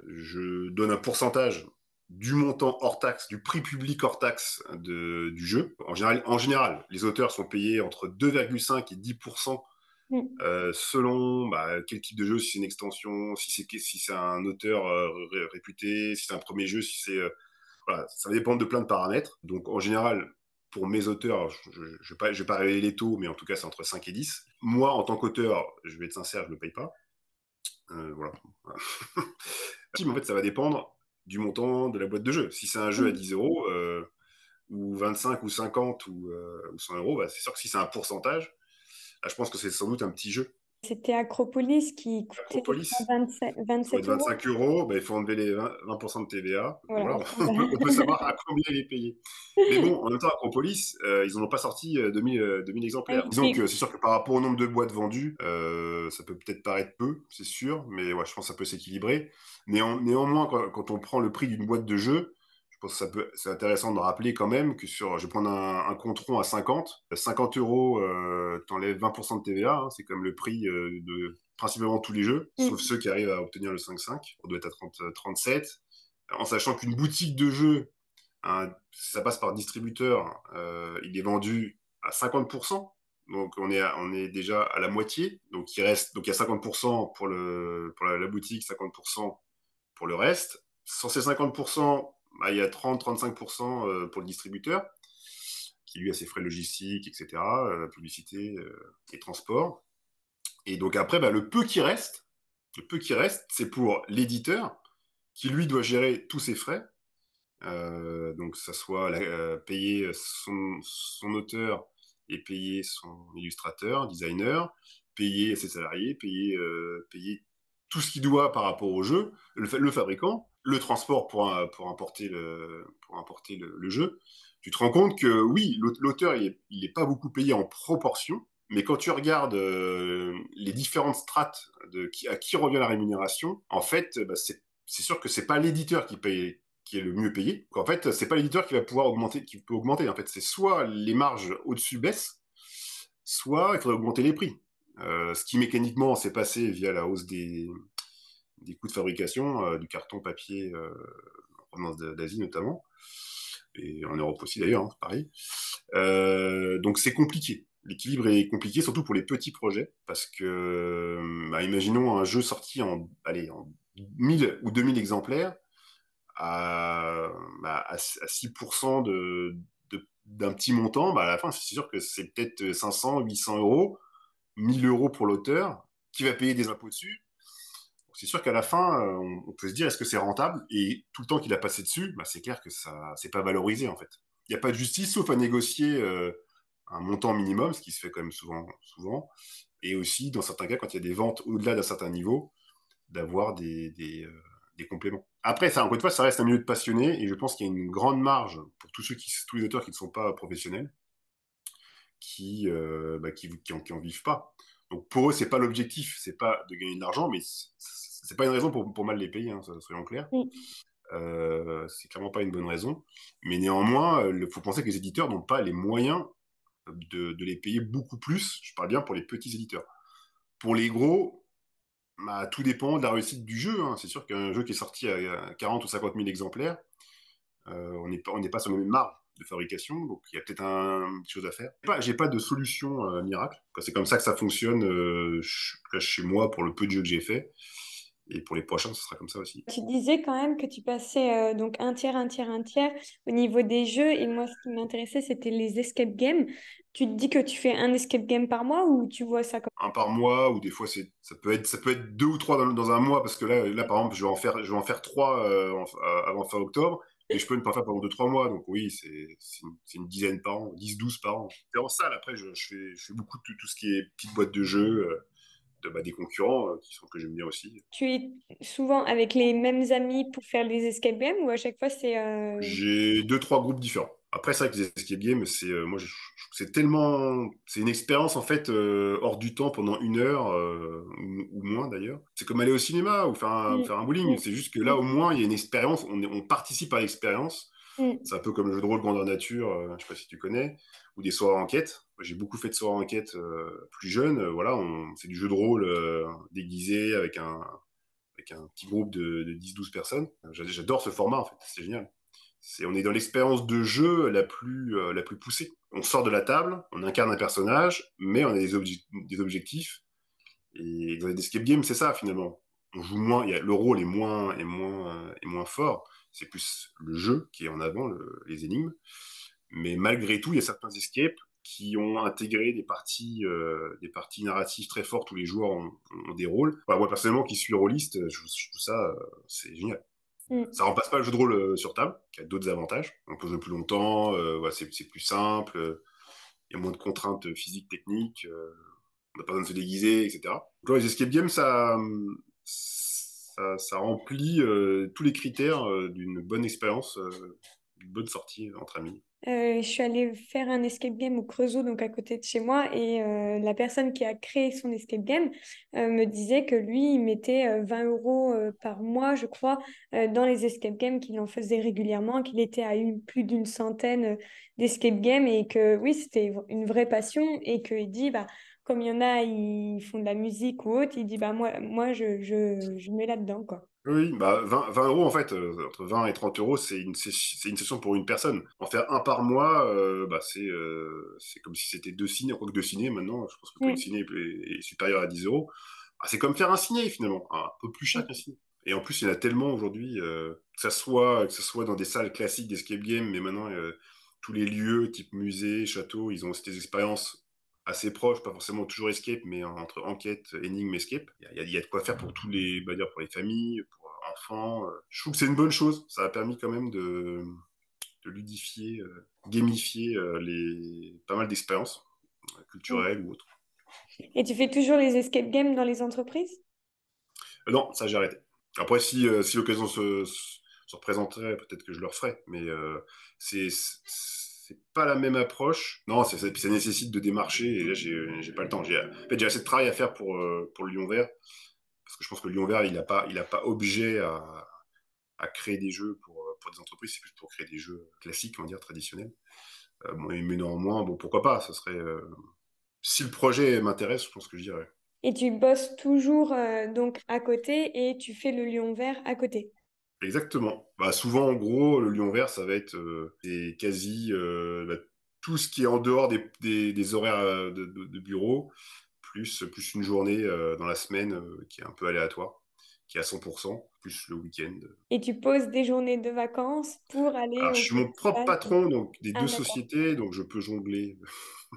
S2: je donne un pourcentage du montant hors taxe, du prix public hors taxe de, du jeu. En général, en général, les auteurs sont payés entre 2,5 et 10 mm. euh, selon bah, quel type de jeu, si c'est une extension, si c'est si c'est un auteur euh, réputé, si c'est un premier jeu, si c'est euh, voilà, ça va dépendre de plein de paramètres. Donc en général, pour mes auteurs, je ne vais, pas, pas révéler les taux, mais en tout cas, c'est entre 5 et 10. Moi, en tant qu'auteur, je vais être sincère, je ne le paye pas. Euh, voilà. <laughs> en fait, ça va dépendre du montant de la boîte de jeu. Si c'est un jeu à 10 euros, euh, ou 25 ou 50 ou, 100 euh, euros, bah, c'est sûr que si c'est un pourcentage, je pense que c'est sans doute un petit jeu.
S1: C'était Acropolis qui coûtait 27, 27
S2: euros. 25 euros, bah, il faut enlever les 20%, de TVA. on, peut, savoir à combien il est payé. Mais bon, en même temps, Acropolis, euh, ils n'en ont pas sorti 2000, euh, 2000 euh, exemplaires. Donc, c'est sûr que par rapport au nombre de boîtes vendues, ça peut peut-être paraître peu, c'est sûr, mais ouais, je pense que ça peut s'équilibrer. néanmoins, quand, quand, on prend le prix d'une boîte de jeu, je pense que ça peut, c'est intéressant de rappeler quand même que sur, je vais prendre un, un contron à 50, 50 euros, euh, t'enlèves 20% de TVA, hein, c'est comme le prix euh, de principalement tous les jeux, mm. sauf ceux qui arrivent à obtenir le 5.5, on doit être à 30, 37, en sachant qu'une boutique de jeux, ça passe par distributeur, euh, il est vendu à 50%, donc on est, on est déjà à la moitié, donc il reste, donc il y a 50% pour, le, pour la, la boutique, 50% pour le reste. Sur ces 50%, bah, il y a 30-35% euh, pour le distributeur, qui lui a ses frais logistiques, etc., euh, publicité euh, et transport. Et donc après, bah, le peu qui reste, le peu qui reste, c'est pour l'éditeur, qui lui doit gérer tous ses frais. donc, ça soit payer son, auteur et payer son illustrateur, designer, payer ses salariés, payer, tout ce qu'il doit par rapport au jeu, le fabricant, le transport pour, importer, le, jeu, tu te rends compte que oui, l'auteur, il n'est pas beaucoup payé en proportion, Mais quand tu regardes les différentes strates à qui revient la rémunération, en fait, bah, c'est sûr que c'est pas l'éditeur qui paye qui est le mieux payé. En fait, c'est pas l'éditeur qui va pouvoir augmenter, qui peut augmenter. En fait, c'est soit les marges au-dessus baissent, soit il faudrait augmenter les prix. Euh, ce qui mécaniquement s'est passé via la hausse des, des coûts de fabrication euh, du carton papier euh, en provenance d'Asie notamment, et en Europe aussi d'ailleurs, hein, pareil. donc c'est compliqué. L'équilibre est compliqué, surtout pour les petits projets, parce que, bah, imaginons un jeu sorti en, allez, en 1000 ou 2000 exemplaires, à, bah, à, 6% de, d'un petit montant, bah à la fin, c'est sûr que c'est peut-être 500, 800 euros, 1000 euros pour l'auteur, qui va payer des impôts dessus. C'est sûr qu'à la fin, euh, on, peut se dire est-ce que c'est rentable? Et tout le temps qu'il a passé dessus, bah c'est clair que ça c'est pas valorisé en fait. Il n'y a pas de justice sauf à négocier euh, un montant minimum, ce qui se fait quand même souvent. Et aussi, dans certains cas, quand il y a des ventes au-delà d'un certain niveau, d'avoir euh, des compléments. Après, ça, encore une fois, ça reste un milieu de passionnés et je pense qu'il y a une grande marge pour tous ceux qui, tous les auteurs qui ne sont pas professionnels, qui, euh, bah, vivent pas. Donc pour eux, c'est pas l'objectif, c'est pas de gagner de l'argent, mais c'est pas une raison pour, pour mal les payer, hein, ça, soyons clairs. Euh, c'est clairement pas une bonne raison. Mais néanmoins, il faut penser que les éditeurs n'ont pas les moyens de, de, les payer beaucoup plus. Je parle bien pour les petits éditeurs. Pour les gros, bah, tout dépend de la réussite du jeu. Hein. C'est sûr qu'un jeu qui est sorti à 40 ou 50 000 exemplaires, euh, on n'est pas, pas sur le même marge de fabrication, donc il y a peut-être un, chose à faire. J'ai pas, pas de solution euh, miracle. C'est comme ça que ça fonctionne euh, chez moi pour le peu de jeux que j'ai fait. Et pour les prochains, ce sera comme ça aussi.
S1: Tu disais quand même que tu passais donc un tiers, un tiers, un tiers au niveau des jeux. Et moi, ce qui m'intéressait, c'était les escape games. Tu te dis que tu fais un escape game par mois ou tu vois ça comme
S2: un par mois ou des fois c'est ça peut être ça peut être deux ou trois dans, un mois parce que là là par exemple je vais en faire je vais en faire trois euh, euh, avant fin octobre et je peux ne pas faire pendant deux trois mois donc oui c'est une, une, dizaine par an 10 12 par an c'est en salle après je, je, fais je fais beaucoup de tout, ce qui est petite boîte de jeux euh, de, bah, des concurrents qui sont que j'aime bien aussi.
S1: Tu es souvent avec les mêmes amis pour faire des escape games ou à chaque fois c'est
S2: J'ai deux trois groupes différents. Après, c'est vrai que les escape games, c'est euh, moi, c'est tellement, c'est une expérience en fait euh, hors du temps pendant une heure euh, ou, moins d'ailleurs. C'est comme aller au cinéma ou faire un, faire un bowling. C'est juste que là, au moins, il y a une expérience. On, on participe à l'expérience. C'est un peu comme le jeu de rôle grandeur nature. je sais pas si tu connais ou des soirées enquête. J'ai beaucoup fait de soirées enquête plus jeune. voilà, c'est du jeu de rôle déguisé avec un avec un petit groupe de, de 10-12 personnes. J'adore ce format en fait. C'est génial on est dans l'expérience de jeu la plus, euh, la plus poussée. On sort de la table, on incarne un personnage, mais on a des, des objectifs. Et dans les escape games, c'est ça finalement. On joue moins, y a, le rôle est moins, est moins, euh, est moins fort. C'est plus le jeu qui est en avant, les énigmes. Mais malgré tout, il y a certains escapes qui ont intégré des parties, euh, des parties narratives très fortes où les joueurs ont, des rôles. moi, personnellement, qui suis rôliste, je, je trouve ça, c'est génial. Mm. Ça remplace pas le jeu de rôle euh, sur table, qui a d'autres avantages. On peut jouer plus longtemps, euh, c'est plus simple, euh, il y a moins de contraintes physiques, techniques, on n'a pas besoin de se déguiser, etc. Donc les escape games, ça, ça, remplit tous les critères d'une bonne expérience, d'une bonne sortie entre amis.
S1: Euh, je suis allée faire un escape game au Creusot, donc à côté de chez moi, et euh, la personne qui a créé son escape game euh, me disait que lui, il mettait 20 euros par mois, je crois, dans les escape games, qu'il en faisait régulièrement, qu'il était à une, plus d'une centaine d'escape games, et que oui, c'était une vraie passion, et qu'il dit, bah, comme il y en a, ils font de la musique ou autre, il dit, bah, moi, moi je, je, je mets là-dedans, quoi.
S2: Oui, bah 20, 20 euros en fait, euh, entre 20 et 30 euros, c'est une, c'est une session pour une personne. En faire un par mois, euh, bah, c'est euh, c'est comme si c'était deux ciné, que deux ciné maintenant, je pense que une ciné est, supérieur à 10 euros. Ah, c'est comme faire un ciné finalement, un peu plus cher qu'un ciné. Et en plus, il y en a tellement aujourd'hui, que, ça soit, que ce soit dans des salles classiques d'escape game, mais maintenant, tous les lieux, type musée, château, ils ont aussi des expériences assez proche, pas forcément toujours escape, mais entre enquête, énigme, escape. Il y, a, de quoi faire pour tous les, bah, dire pour les familles, pour enfants. Je trouve que c'est une bonne chose. Ça a permis quand même de, de ludifier, euh, gamifier euh, les, pas mal d'expériences euh, culturelles ou autres.
S1: Et tu fais toujours les escape games dans les entreprises?
S2: Non, ça j'ai arrêté. Après, si, si l'occasion se, se, représenterait, peut-être que je le referais. Mais c'est pas la même approche. Non, ça, ça, nécessite de démarcher et là, j'ai pas le temps. J'ai assez de travail à faire pour, euh, le Lion Vert. Parce que je pense que le Lion Vert, il n'a pas, il pas objet à, créer des jeux pour, pour des entreprises, c'est plus pour créer des jeux classiques, on va dire, traditionnels. Euh, mais néanmoins, bon, pourquoi pas Ça serait. Euh, si le projet m'intéresse, je pense que je dirais.
S1: Et tu bosses toujours donc à côté et tu fais le Lion Vert à côté
S2: Exactement. Bah, souvent, en gros, le lion vert, ça va être euh, quasi euh, bah, tout ce qui est en dehors des, des, horaires euh, de, de, bureau, plus, plus une journée dans la semaine qui est un peu aléatoire, qui est à 100%, plus le week-end.
S1: Et tu poses des journées de vacances pour aller...
S2: je suis mon propre patron donc, des ah, deux sociétés, donc je peux jongler.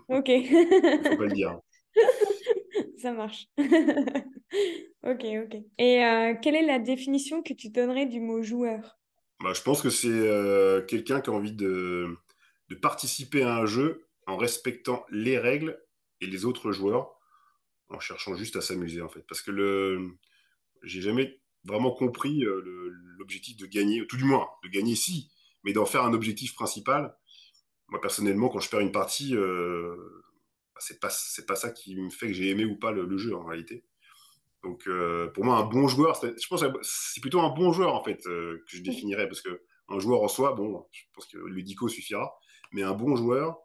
S1: Ok. <laughs>
S2: Faut pas le dire.
S1: Ça marche. <laughs> ok, ok. Et euh, quelle est la définition que tu donnerais du mot joueur?
S2: Bah, Je pense que c'est euh, quelqu'un qui a envie de, de, participer à un jeu en respectant les règles et les autres joueurs, en cherchant juste à s'amuser en fait. Parce que le, j'ai jamais vraiment compris euh, l'objectif de gagner, tout du moins de gagner si, mais d'en faire un objectif principal. Moi personnellement, quand je perds une partie, c'est pas pas ça qui me fait que j'ai aimé ou pas le, jeu en réalité. Donc euh, pour moi un bon joueur, je pense c'est plutôt un bon joueur en fait euh, que je définirais parce que un joueur en soi, bon, je pense que Ludico suffira, mais un bon joueur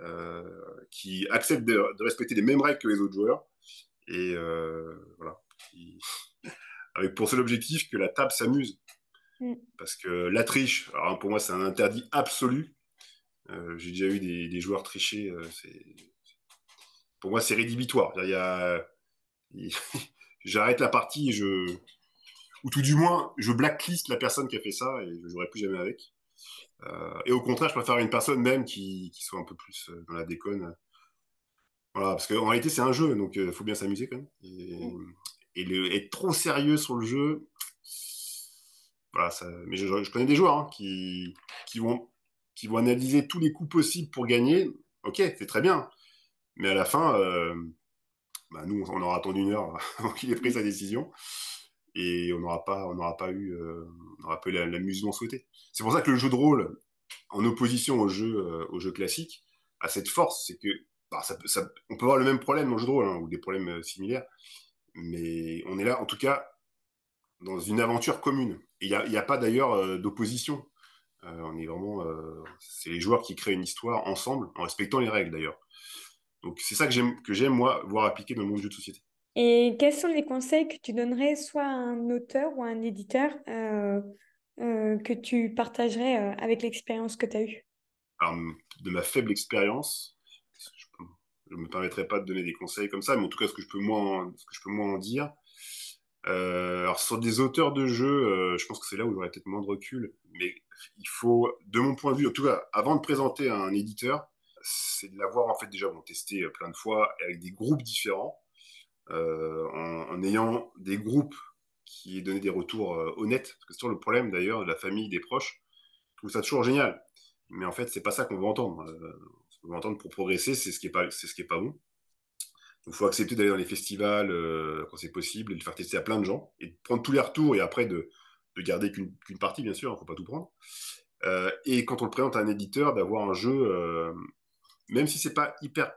S2: euh, qui accepte de, respecter les mêmes règles que les autres joueurs et voilà, avec pour seul objectif que la table s'amuse. Mm. Parce que la triche, alors pour moi c'est un interdit absolu. J'ai déjà eu des, des joueurs tricher, c'est pour moi, c'est rédhibitoire. J'arrête la partie, je... ou tout du moins, je blacklist la personne qui a fait ça et je ne jouerai plus jamais avec. Euh, et au contraire, je préfère une personne même qui, soit un peu plus euh, dans la déconne. Voilà, parce qu'en réalité, c'est un jeu, donc il euh, faut bien s'amuser quand même. Et, être trop sérieux sur le jeu, voilà, ça... mais je, connais des joueurs hein, qui, qui, vont, qui vont analyser tous les coups possibles pour gagner. Ok, c'est très bien. Mais à la fin, euh, bah, nous, on aura attendu une heure <laughs> avant qu'il ait pris sa décision. Et on n'aura pas, on pas eu, euh, pas l'amusement souhaité. C'est pour ça que le jeu de rôle, en opposition au jeu, euh, au jeu classique, a cette force, c'est que bah, ça, on peut avoir le même problème dans le jeu de rôle, hein, ou des problèmes similaires, mais on est là, en tout cas, dans une aventure commune. Et il n'y a, a, pas d'ailleurs d'opposition. on est vraiment, c'est les joueurs qui créent une histoire ensemble, en respectant les règles d'ailleurs. Donc c'est ça que j'aime, que j'aime moi voir appliquer dans le monde du jeu de société.
S1: Et quels sont les conseils que tu donnerais soit à un auteur ou à un éditeur euh, euh, que tu partagerais euh, avec l'expérience que tu as eue?
S2: Alors, de ma faible expérience, je ne me permettrai pas de donner des conseils comme ça, mais en tout cas, ce que je peux moins, ce que je peux moins en dire. alors, sur des auteurs de jeux, je pense que c'est là où j'aurais peut-être moins de recul, mais il faut, de mon point de vue, en tout cas, avant de présenter à un éditeur, c'est de l'avoir en fait déjà testé euh, plein de fois avec des groupes différents, euh, en, ayant des groupes qui donnent des retours euh, honnêtes. Parce que c'est toujours le problème d'ailleurs de la famille, des proches. Je trouve ça toujours génial. Mais en fait, c'est pas ça qu'on veut entendre. ce qu'on veut entendre pour progresser, c'est ce qui est pas, c'est ce qui est pas bon. Il faut accepter d'aller dans les festivals quand c'est possible et de faire tester à plein de gens et de prendre tous les retours et après de, de garder qu'une partie, bien sûr, il ne faut pas tout prendre. et quand on le présente à un éditeur, d'avoir un jeu même si c'est pas hyper,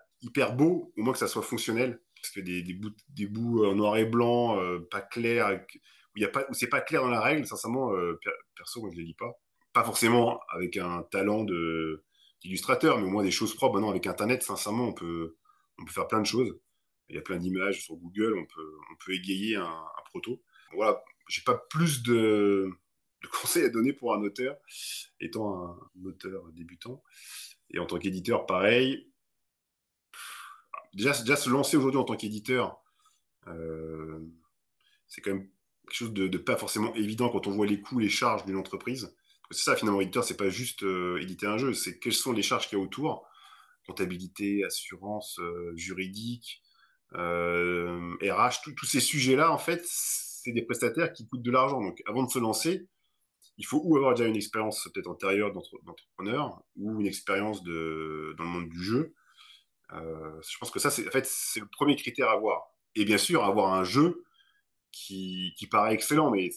S2: beau, au moins que ça soit fonctionnel. Parce que des, bouts, des bouts en noir et blanc, euh, pas clairs, où, pas, où c'est pas clair dans la règle, sincèrement, euh, perso, moi je les lis pas. Pas forcément avec un talent d'illustrateur, mais au moins des choses propres. Maintenant, avec Internet, sincèrement, on peut, faire plein de choses. Il y a plein d'images sur Google, on peut, égayer un, proto. Voilà, j'ai pas plus de <laughs> conseils à donner pour un auteur, étant un auteur débutant. Et en tant qu'éditeur, pareil. Déjà, se lancer aujourd'hui en tant qu'éditeur, euh, c'est quand même quelque chose de, pas forcément évident quand on voit les coûts, les charges d'une entreprise. C'est ça, finalement, éditeur, c'est pas juste euh, éditer un jeu, c'est quelles sont les charges qu'il y a autour comptabilité, assurance, euh, juridique, RH, tous ces sujets-là, en fait, c'est des prestataires qui coûtent de l'argent. Donc, avant de se lancer, il faut ou avoir déjà une expérience peut-être antérieure d'entrepreneur ou une expérience de, dans le monde du jeu. Euh, je pense que ça, c'est en fait, c'est le premier critère à avoir. Et bien sûr, avoir un jeu qui, qui paraît excellent, mais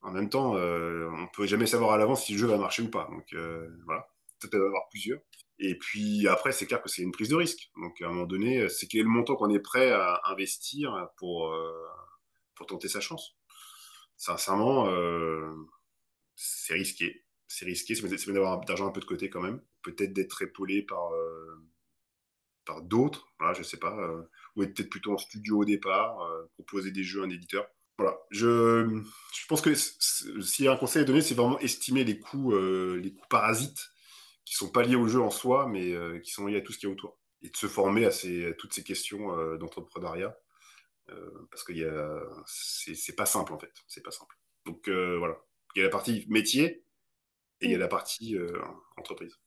S2: en même temps, euh, on ne peut jamais savoir à l'avance si le jeu va marcher ou pas. Donc euh, voilà. peut-être avoir plusieurs. Et puis après, c'est clair que c'est une prise de risque. Donc à un moment donné, c'est quel est le montant qu'on est prêt à investir pour, pour tenter sa chance. Sincèrement, c'est risqué. C'est risqué, c'est bien d'avoir d'argent un peu de côté quand même. Peut-être d'être épaulé par, par d'autres, voilà, je sais pas, ou être peut-être plutôt en studio au départ, proposer des jeux à un éditeur. Voilà, je, je pense que s'il y a un conseil à donner, c'est vraiment estimer les coûts, les coûts parasites qui sont pas liés au jeu en soi, mais euh, qui sont liés à tout ce qui est autour. Et de se former à, ces, toutes ces questions euh, d'entrepreneuriat, euh, parce que c'est pas simple en fait, c'est pas simple. Donc voilà, il y a la partie métier et il y a mm. la partie entreprise.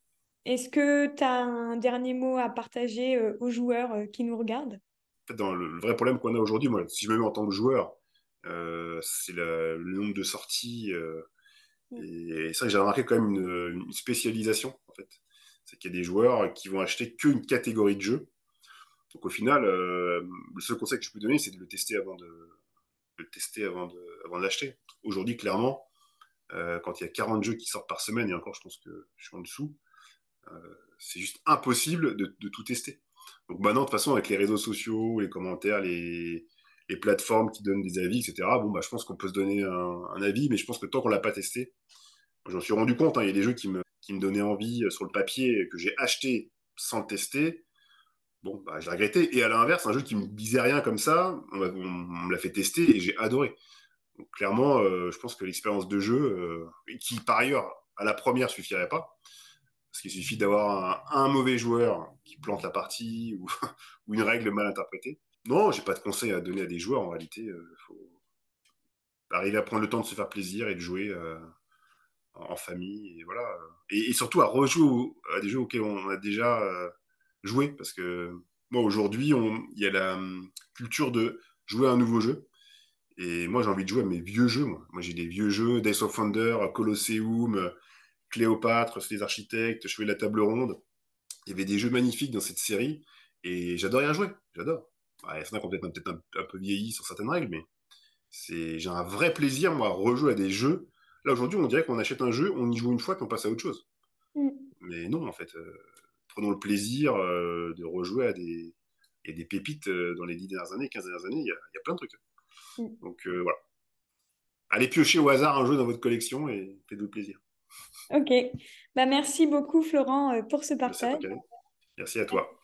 S1: Est-ce que tu as un dernier mot à partager aux joueurs qui nous regardent?
S2: Dans le, vrai problème qu'on a aujourd'hui, moi, si je me mets en tant que joueur, c'est le nombre de sorties et ça, j'ai remarqué quand même une, spécialisation, en fait. C'est qu'il y a des joueurs qui vont acheter qu'une catégorie de jeu. Donc au final, euh, le seul conseil que je peux donner, c'est de le tester avant de, le tester avant de, avant l'acheter. Aujourd'hui, clairement, euh, quand il y a 40 jeux qui sortent par semaine, et encore, je pense que je suis en dessous, euh, c'est juste impossible de, tout tester. Donc maintenant, de toute façon, avec les réseaux sociaux, les commentaires, les, plateformes qui donnent des avis, etc. Bon, bah, je pense qu'on peut se donner un, avis, mais je pense que tant qu'on l'a pas testé, j'en suis rendu compte. Hein, il y a des jeux qui me, qui me donnaient envie euh, sur le papier que j'ai acheté sans le tester. Bon, bah, j'ai regretté. Et à l'inverse, un jeu qui me disait rien comme ça, on, me l'a fait tester et j'ai adoré. Donc, clairement, euh, je pense que l'expérience de jeu, euh, qui par ailleurs à la première suffirait pas, parce qu'il suffit d'avoir un, mauvais joueur qui plante la partie <laughs> ou, une règle mal interprétée. Non, j'ai pas de conseils à donner à des joueurs. En réalité, il euh, faut arriver à prendre le temps de se faire plaisir et de jouer en famille. Et voilà. Et, surtout à rejouer à des jeux auxquels on a déjà joué. Parce que moi, aujourd'hui, il y a la hum, culture de jouer à un nouveau jeu. Et moi, j'ai envie de jouer à mes vieux jeux. Moi, moi j'ai des vieux jeux, Days of Wonder, Colosseum, Cléopâtre, les architectes, Chevalier de la table ronde. Il y avait des jeux magnifiques dans cette série. Et j'adore y jouer. J'adore bah, il y en a qui ont peut-être un, peu vieilli sur certaines règles, mais j'ai un vrai plaisir, moi, à rejouer à des jeux. Là, aujourd'hui, on dirait qu'on achète un jeu, on y joue une fois, puis on passe à autre chose. Mm. Mais non, en fait, euh, prenons le plaisir euh, de rejouer à des, et des pépites euh, dans les 10 dernières années, 15 dernières années, il y, a plein de trucs. Mm. Donc voilà. Allez piocher au hasard un jeu dans votre collection et faites-vous plaisir.
S1: Ok. Bah, merci beaucoup, Florent, pour ce partage.
S2: merci à toi.